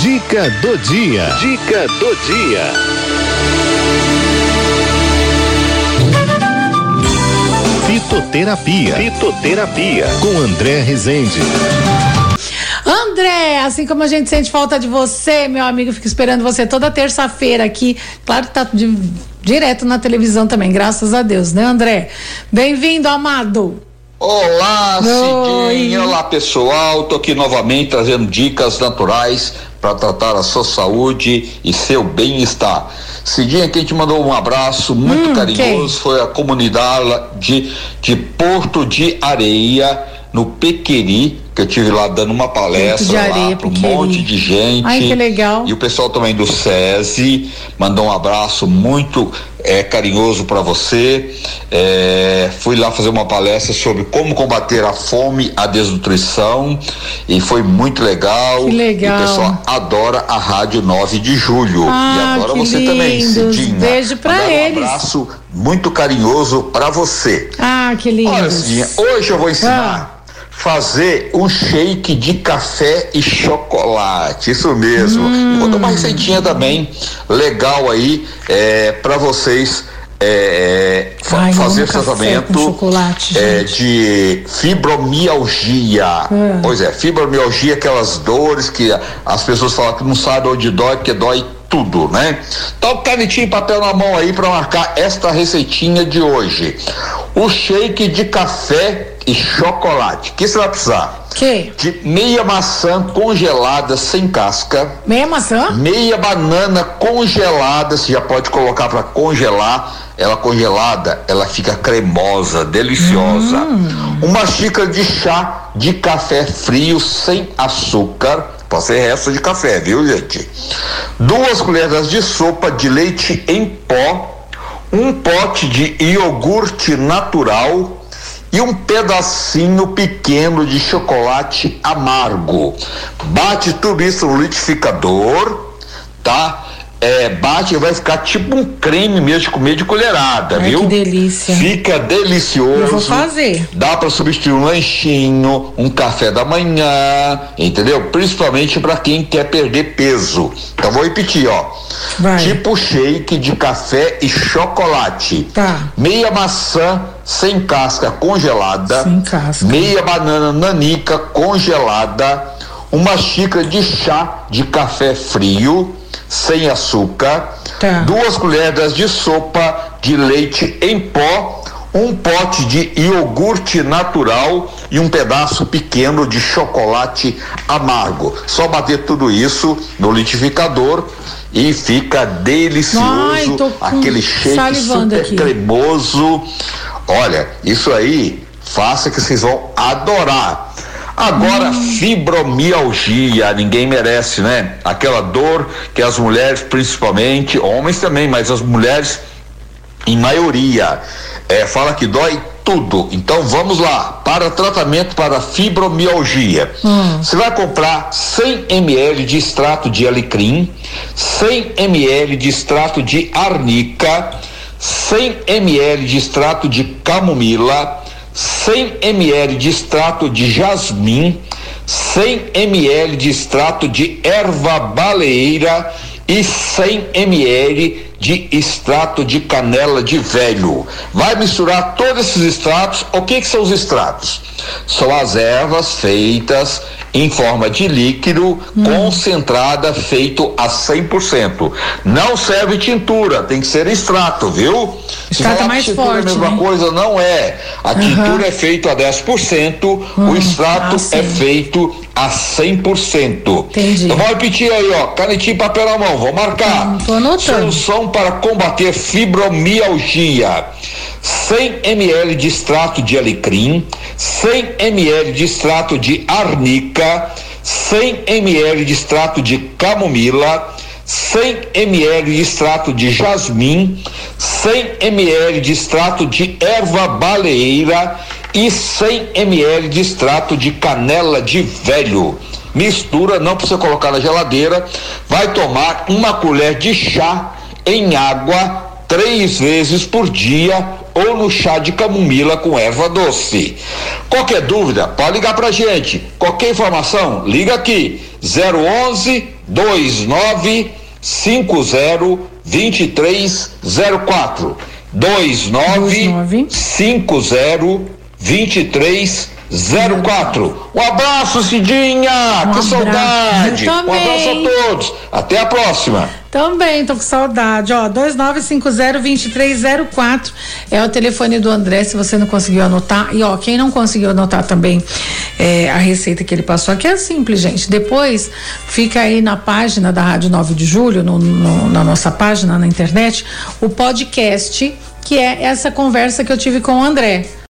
Dica do dia. Dica do dia. Fitoterapia. Fitoterapia. Com André Rezende. André, assim como a gente sente falta de você, meu amigo, fica esperando você toda terça-feira aqui. Claro que tá de, direto na televisão também, graças a Deus, né, André? Bem-vindo, amado. Olá, Cidinha. Olá, pessoal. Tô aqui novamente trazendo dicas naturais para tratar a sua saúde e seu bem-estar. Cidinha, quem te mandou um abraço muito Hum, carinhoso foi a comunidade de, de Porto de Areia, no Pequeri, que eu tive lá dando uma palestra Areia, lá para um monte de gente. Ai, que legal. E o pessoal também do SESI mandou um abraço muito é, carinhoso para você. É, fui lá fazer uma palestra sobre como combater a fome, a desnutrição e foi muito legal. Que legal. E o pessoal adora a Rádio 9 de Julho. Ah, e adora você também. Cidinha. Beijo Mandar eles. Um abraço muito carinhoso para você. Ah, que lindo. Olha, Cidinha, hoje eu vou ensinar fazer um shake de café e chocolate. Isso mesmo. Hum. E vou dar uma receitinha também legal aí é, para vocês. é, fa- Ai, fazer tratamento é, de fibromialgia. Hum. Pois é, fibromialgia, aquelas dores que as pessoas falam que não sabem onde dói, porque dói tudo, né? Então, canetinha e papel na mão aí para marcar esta receitinha de hoje. O shake de café e chocolate. O que você vai precisar? Que? De meia maçã congelada sem casca, Meia maçã? meia banana congelada, você já pode colocar para congelar. Ela congelada, ela fica cremosa, deliciosa. Uma xícara de chá de café frio sem açúcar. Pode ser resto de café, viu, gente? Duas colheres de sopa de leite em pó, um pote de iogurte natural e um pedacinho pequeno de chocolate amargo. Bate tudo isso no liquidificador, tá? É, bate e vai ficar tipo um creme mesmo de comer de colherada, Ai, viu? que delícia. Fica delicioso. Eu vou fazer. Dá para substituir um lanchinho, um café da manhã, entendeu? Principalmente para quem quer perder peso. Então vou repetir, ó. Vai. Tipo shake de café e chocolate. Tá. Meia maçã sem casca congelada. Sem casca. Meia banana nanica congelada. Uma xícara de chá de café frio sem açúcar. Tá. Duas colheres de sopa de leite em pó. Um pote de iogurte natural e um pedaço pequeno de chocolate amargo. Só bater tudo isso no liquidificador e fica delicioso. Ai, aquele shake salivando super aqui. cremoso. Olha, isso aí, faça que vocês vão adorar. Agora, Hum. fibromialgia, ninguém merece, né? Aquela dor que as mulheres, principalmente, homens também, mas as mulheres, em maioria, é, fala que dói tudo. Então vamos lá, para tratamento para fibromialgia. Você vai comprar 100 ml de extrato de alecrim, 100 ml de extrato de arnica, 100 ml de extrato de camomila, 100 ml de extrato de jasmim, 100 ml de extrato de erva baleeira e 100 ml de extrato de canela de velho. Vai misturar todos esses extratos. O que, que são os extratos? São as ervas feitas em forma de líquido concentrada, feito a 100%. Não serve tintura, tem que ser extrato, viu? Se Extrato mais tintura forte, é a mesma né? coisa, não é. A tintura é feita a 10%, o extrato ah, é feito a 100%. Entendi. Então vou repetir aí, ó, canetinha e papel na mão, vou marcar. Hum, tô anotando. Solução para combater fibromialgia. 100 ml de extrato de alecrim, 100 ml de extrato de arnica, 100 ml de extrato de camomila, 100 ml de extrato de jasmim, 100 ml de extrato de erva baleeira e 100 ml de extrato de canela de velho. Mistura, não precisa colocar na geladeira. Vai tomar uma colher de chá em água três vezes por dia ou no chá de camomila com erva doce. Qualquer dúvida, pode ligar pra gente. Qualquer informação, liga aqui 011 29 50 2304 29 50 2304. Um abraço, Cidinha! Um que abraço. saudade! Um abraço a todos. Até a próxima. Também, tô com saudade. Ó, 2950-2304 é o telefone do André, se você não conseguiu anotar. E ó, quem não conseguiu anotar também é, a receita que ele passou aqui é simples, gente. Depois fica aí na página da Rádio 9 de Julho, no- no- na nossa página na internet, o podcast, que é essa conversa que eu tive com o André.